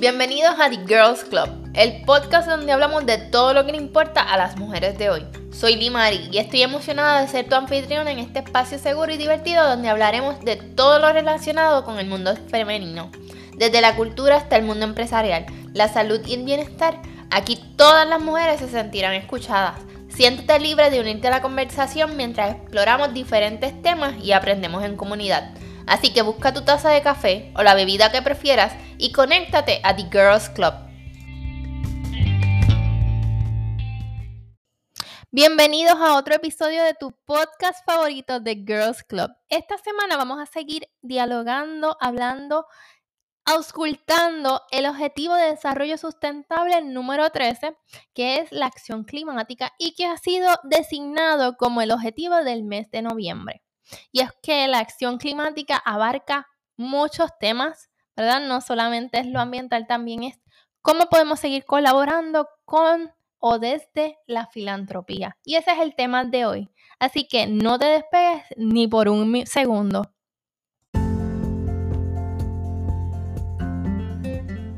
Bienvenidos a The Girls Club, el podcast donde hablamos de todo lo que le importa a las mujeres de hoy. Soy Limari y estoy emocionada de ser tu anfitriona en este espacio seguro y divertido donde hablaremos de todo lo relacionado con el mundo femenino, desde la cultura hasta el mundo empresarial, la salud y el bienestar. Aquí todas las mujeres se sentirán escuchadas. Siéntete libre de unirte a la conversación mientras exploramos diferentes temas y aprendemos en comunidad. Así que busca tu taza de café o la bebida que prefieras y conéctate a The Girls Club. Bienvenidos a otro episodio de tu podcast favorito The Girls Club. Esta semana vamos a seguir dialogando, hablando, auscultando el objetivo de desarrollo sustentable número 13, que es la acción climática y que ha sido designado como el objetivo del mes de noviembre. Y es que la acción climática abarca muchos temas, ¿verdad? No solamente es lo ambiental, también es cómo podemos seguir colaborando con o desde la filantropía. Y ese es el tema de hoy. Así que no te despegues ni por un segundo.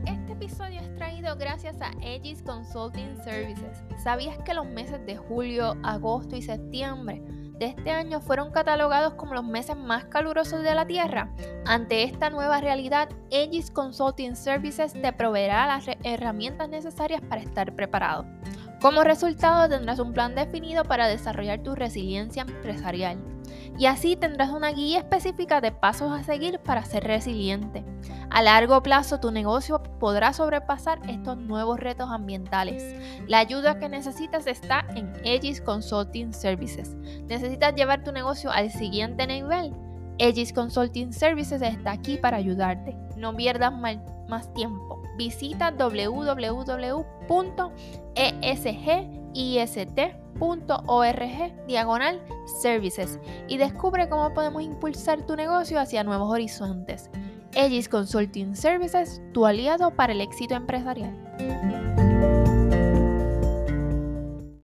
Este episodio es traído gracias a Aegis Consulting Services. ¿Sabías que los meses de julio, agosto y septiembre este año fueron catalogados como los meses más calurosos de la Tierra. Ante esta nueva realidad, Aegis Consulting Services te proveerá las herramientas necesarias para estar preparado. Como resultado tendrás un plan definido para desarrollar tu resiliencia empresarial y así tendrás una guía específica de pasos a seguir para ser resiliente. A largo plazo tu negocio podrá sobrepasar estos nuevos retos ambientales. La ayuda que necesitas está en Aegis Consulting Services. ¿Necesitas llevar tu negocio al siguiente nivel? Aegis Consulting Services está aquí para ayudarte. No pierdas más tiempo. Visita www.esgist.org diagonal services y descubre cómo podemos impulsar tu negocio hacia nuevos horizontes. Aegis Consulting Services, tu aliado para el éxito empresarial.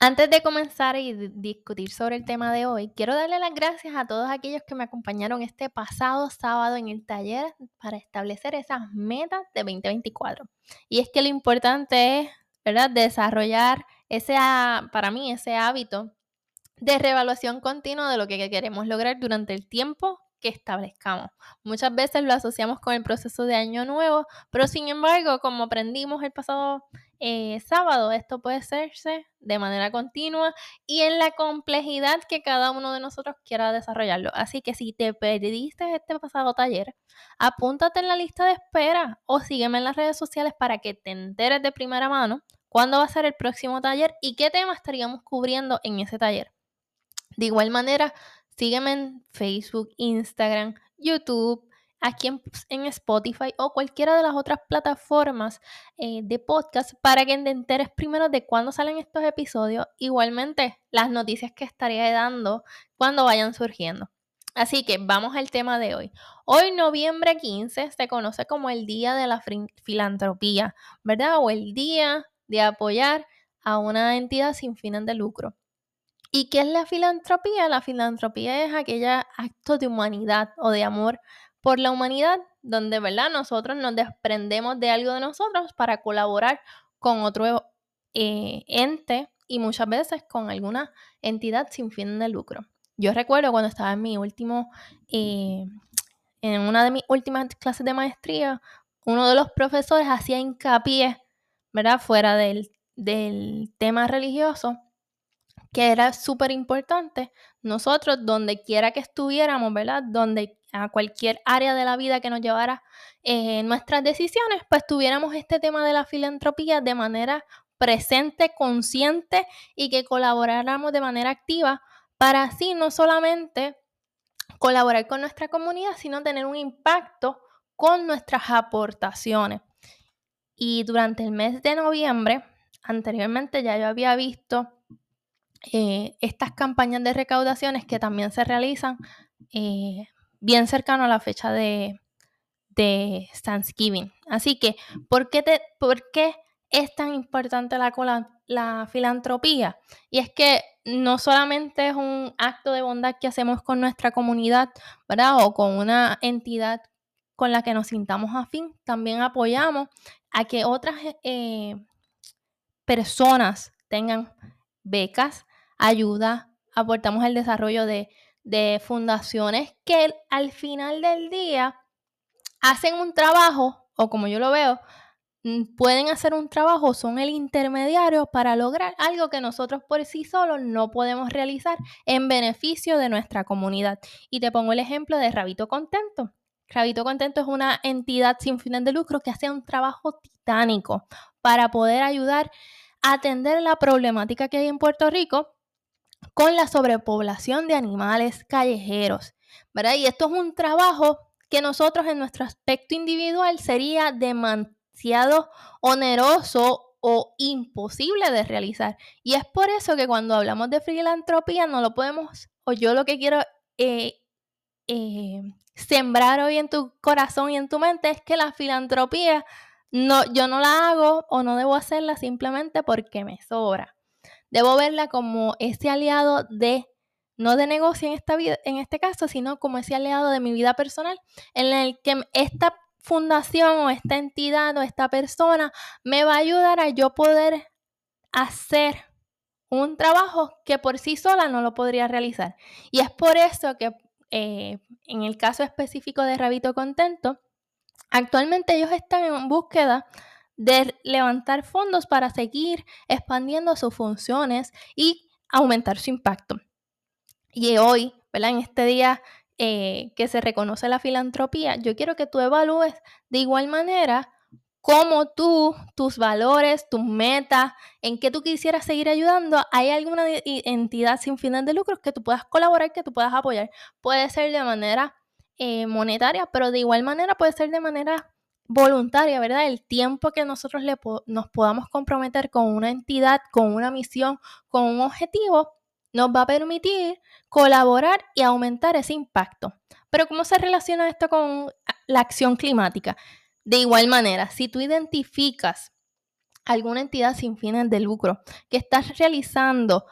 Antes de comenzar y discutir sobre el tema de hoy, quiero darle las gracias a todos aquellos que me acompañaron este pasado sábado en el taller para establecer esas metas de 2024. Y es que lo importante es, ¿verdad?, desarrollar ese, para mí, ese hábito de reevaluación continua de lo que queremos lograr durante el tiempo que establezcamos. Muchas veces lo asociamos con el proceso de año nuevo, pero sin embargo, como aprendimos el pasado eh, sábado, esto puede hacerse de manera continua y en la complejidad que cada uno de nosotros quiera desarrollarlo. Así que si te perdiste este pasado taller, apúntate en la lista de espera o sígueme en las redes sociales para que te enteres de primera mano cuándo va a ser el próximo taller y qué tema estaríamos cubriendo en ese taller. De igual manera, Sígueme en Facebook, Instagram, YouTube, aquí en, Spotify o cualquiera de las otras plataformas eh, de podcast para que te enteres primero de cuándo salen estos episodios. Igualmente, las noticias que estaré dando cuando vayan surgiendo. Así que vamos al tema de hoy. Hoy, noviembre 15, se conoce como el Día de la Filantropía, ¿verdad? O el Día de apoyar a una entidad sin fines de lucro. ¿Y qué es la filantropía? La filantropía es aquel acto de humanidad o de amor por la humanidad, donde ¿verdad? nosotros nos desprendemos de algo de nosotros para colaborar con otro eh, ente y muchas veces con alguna entidad sin fin de lucro. Yo recuerdo cuando estaba en mi último, eh, en una de mis últimas clases de maestría, uno de los profesores hacía hincapié, ¿verdad? Fuera del, del tema religioso, que era súper importante, nosotros donde quiera que estuviéramos, ¿verdad? Donde a cualquier área de la vida que nos llevara eh, nuestras decisiones, pues tuviéramos este tema de la filantropía de manera presente, consciente y que colaboráramos de manera activa para así no solamente colaborar con nuestra comunidad, sino tener un impacto con nuestras aportaciones. Y durante el mes de noviembre, anteriormente ya yo había visto eh, estas campañas de recaudaciones que también se realizan eh, bien cercano a la fecha de, Thanksgiving. Así que, ¿por qué, te, ¿por qué es tan importante la, la filantropía? Y es que no solamente es un acto de bondad que hacemos con nuestra comunidad, ¿verdad? O con una entidad con la que nos sintamos afín, también apoyamos a que otras eh, personas tengan becas, ayuda, aportamos el desarrollo de, de fundaciones que al final del día hacen un trabajo, o como yo lo veo, mm, pueden hacer un trabajo, son el intermediario para lograr algo que nosotros por sí solos no podemos realizar en beneficio de nuestra comunidad. Y te pongo el ejemplo de Rabito Contento. Rabito Contento es una entidad sin fines de lucro que hace un trabajo titánico para poder ayudar a atender la problemática que hay en Puerto Rico con la sobrepoblación de animales callejeros. ¿verdad? Y esto es un trabajo que nosotros en nuestro aspecto individual sería demasiado oneroso o imposible de realizar. Y es por eso que cuando hablamos de filantropía no lo podemos, o yo lo que quiero eh, eh, sembrar hoy en tu corazón y en tu mente es que la filantropía no, yo no la hago o no debo hacerla simplemente porque me sobra. Debo verla como ese aliado de no de negocio en, esta vida, en este caso, sino como ese aliado de mi vida personal, en el que esta fundación o esta entidad o esta persona me va a ayudar a yo poder hacer un trabajo que por sí sola no lo podría realizar. Y es por eso que eh, en el caso específico de Rabito Contento, actualmente ellos están en búsqueda de levantar fondos para seguir expandiendo sus funciones y aumentar su impacto. Y hoy. En este día eh, que se reconoce la filantropía, yo quiero que tú evalúes de igual manera cómo tú, tus valores, tus metas, en qué tú quisieras seguir ayudando, hay alguna entidad sin fines de lucro que tú puedas colaborar, que tú puedas apoyar. Puede ser de manera eh, monetaria, pero de igual manera puede ser de manera voluntaria, ¿verdad? El tiempo que nosotros le nos podamos comprometer con una entidad, con una misión, con un objetivo, nos va a permitir colaborar y aumentar ese impacto. Pero ¿cómo se relaciona esto con la acción climática? De igual manera, si tú identificas alguna entidad sin fines de lucro que está realizando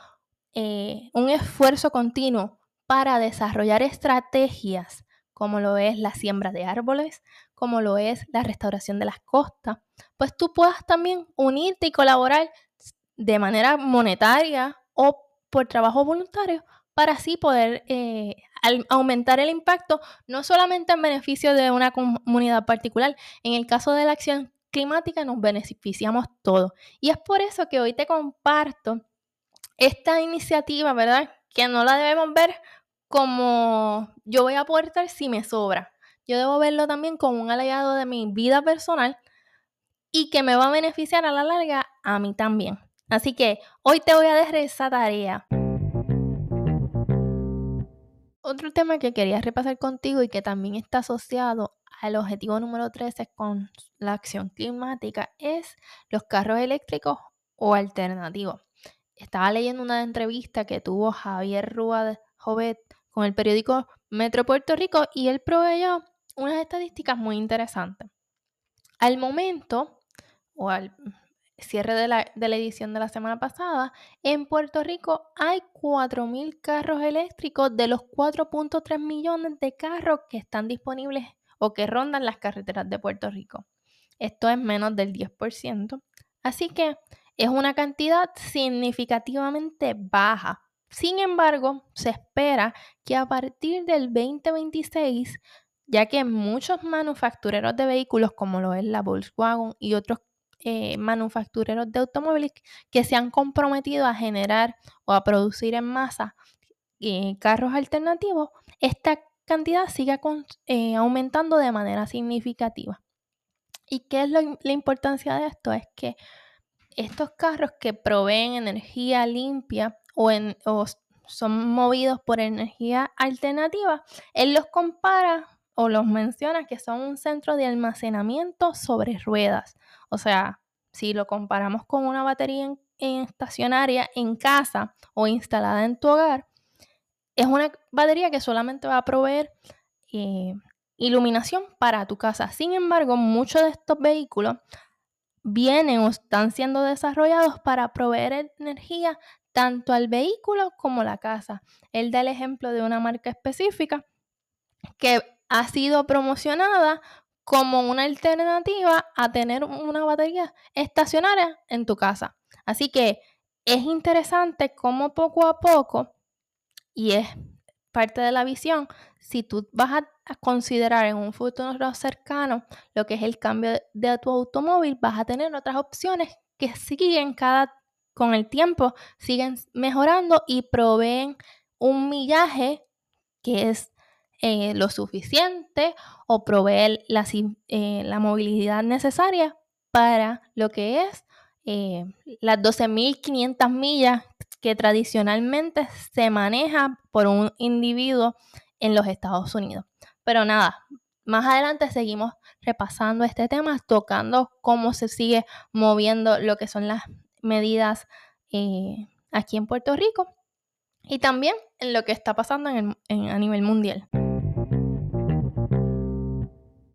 eh, un esfuerzo continuo para desarrollar estrategias como lo es la siembra de árboles, como lo es la restauración de las costas, pues tú puedas también unirte y colaborar de manera monetaria o por trabajo voluntario para así poder eh, aumentar el impacto, no solamente en beneficio de una comunidad particular, en el caso de la acción climática nos beneficiamos todos. Y es por eso que hoy te comparto esta iniciativa, ¿verdad? Que no la debemos ver como yo voy a aportar si me sobra. Yo debo verlo también como un aliado de mi vida personal y que me va a beneficiar a la larga a mí también. Así que hoy te voy a dejar esa tarea. Otro tema que quería repasar contigo y que también está asociado al objetivo número 13 con la acción climática es los carros eléctricos o alternativos. Estaba leyendo una entrevista que tuvo Javier Rúa Jovet con el periódico Metro Puerto Rico y él proveyó unas estadísticas muy interesantes. Al momento, o al cierre de la, edición de la semana pasada, en Puerto Rico hay 4.000 carros eléctricos de los 4.3 millones de carros que están disponibles o que rondan las carreteras de Puerto Rico. Esto es menos del 10%. Así que es una cantidad significativamente baja. Sin embargo, se espera que a partir del 2026, ya que muchos manufactureros de vehículos como lo es la Volkswagen y otros eh, manufactureros de automóviles que se han comprometido a generar o a producir en masa eh, carros alternativos, esta cantidad siga eh, aumentando de manera significativa. ¿Y qué es la importancia de esto? Es que estos carros que proveen energía limpia o, o son movidos por energía alternativa, él los compara o los menciona que son un centro de almacenamiento sobre ruedas. O sea, si lo comparamos con una batería en, estacionaria en casa o instalada en tu hogar, es una batería que solamente va a proveer eh, iluminación para tu casa. Sin embargo, muchos de estos vehículos vienen o están siendo desarrollados para proveer energía tanto al vehículo como a la casa. Él da el ejemplo de una marca específica que ha sido promocionada como una alternativa a tener una batería estacionaria en tu casa. Así que es interesante cómo poco a poco, y es parte de la visión, si tú vas a, considerar en un futuro cercano lo que es el cambio de tu automóvil, vas a tener otras opciones que siguen cada con el tiempo siguen mejorando y proveen un millaje que es eh, lo suficiente o provee la, eh, la, movilidad necesaria para lo que es eh, las 12.500 millas que tradicionalmente se maneja por un individuo en los Estados Unidos. Pero nada, más adelante seguimos repasando este tema, tocando cómo se sigue moviendo lo que son las medidas aquí en Puerto Rico y también en lo que está pasando a nivel mundial.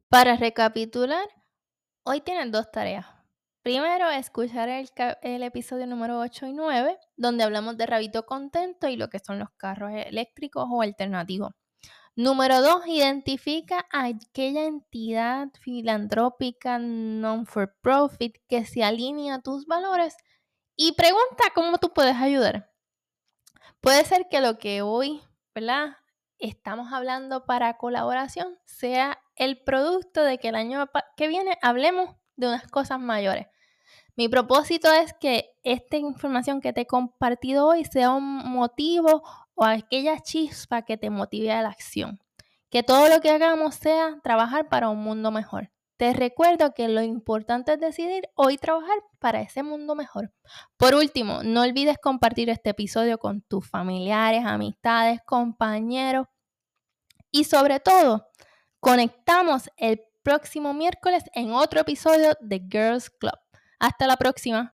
Para recapitular, hoy tienen dos tareas. Primero, escuchar el, episodio número 8 y 9, donde hablamos de rabito contento y lo que son los carros eléctricos o alternativos. Número 2, identifica a aquella entidad filantrópica non-for-profit que se alinea a tus valores y pregunta cómo tú puedes ayudar. Puede ser que lo que hoy, ¿verdad? Estamos hablando para colaboración sea el producto de que el año que viene hablemos de unas cosas mayores. Mi propósito es que esta información que te he compartido hoy sea un motivo o aquella chispa que te motive a la acción. Que todo lo que hagamos sea trabajar para un mundo mejor. Te recuerdo que lo importante es decidir hoy trabajar para ese mundo mejor. Por último, no olvides compartir este episodio con tus familiares, amistades, compañeros y sobre todo, conectamos el próximo miércoles en otro episodio de Girls Club. Hasta la próxima.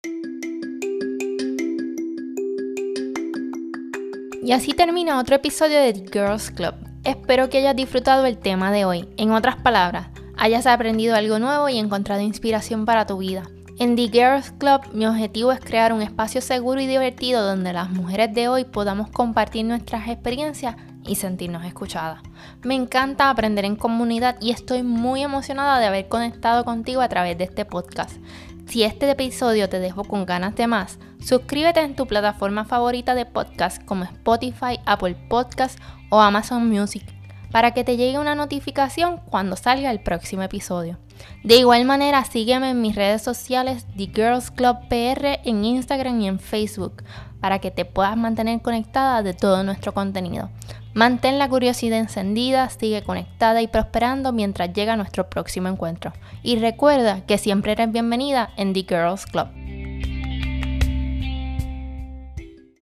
Y así termina otro episodio de The Girls Club. Espero que hayas disfrutado el tema de hoy. En otras palabras, hayas aprendido algo nuevo y encontrado inspiración para tu vida. En The Girls Club mi objetivo es crear un espacio seguro y divertido donde las mujeres de hoy podamos compartir nuestras experiencias y sentirnos escuchadas. Me encanta aprender en comunidad y estoy muy emocionada de haber conectado contigo a través de este podcast. Si este episodio te dejó con ganas de más, suscríbete en tu plataforma favorita de podcast como Spotify, Apple Podcast o Amazon Music para que te llegue una notificación cuando salga el próximo episodio. De igual manera, sígueme en mis redes sociales The Girls Club PR en Instagram y en Facebook para que te puedas mantener conectada de todo nuestro contenido. Mantén la curiosidad encendida, sigue conectada y prosperando mientras llega nuestro próximo encuentro. Y recuerda que siempre eres bienvenida en The Girls Club.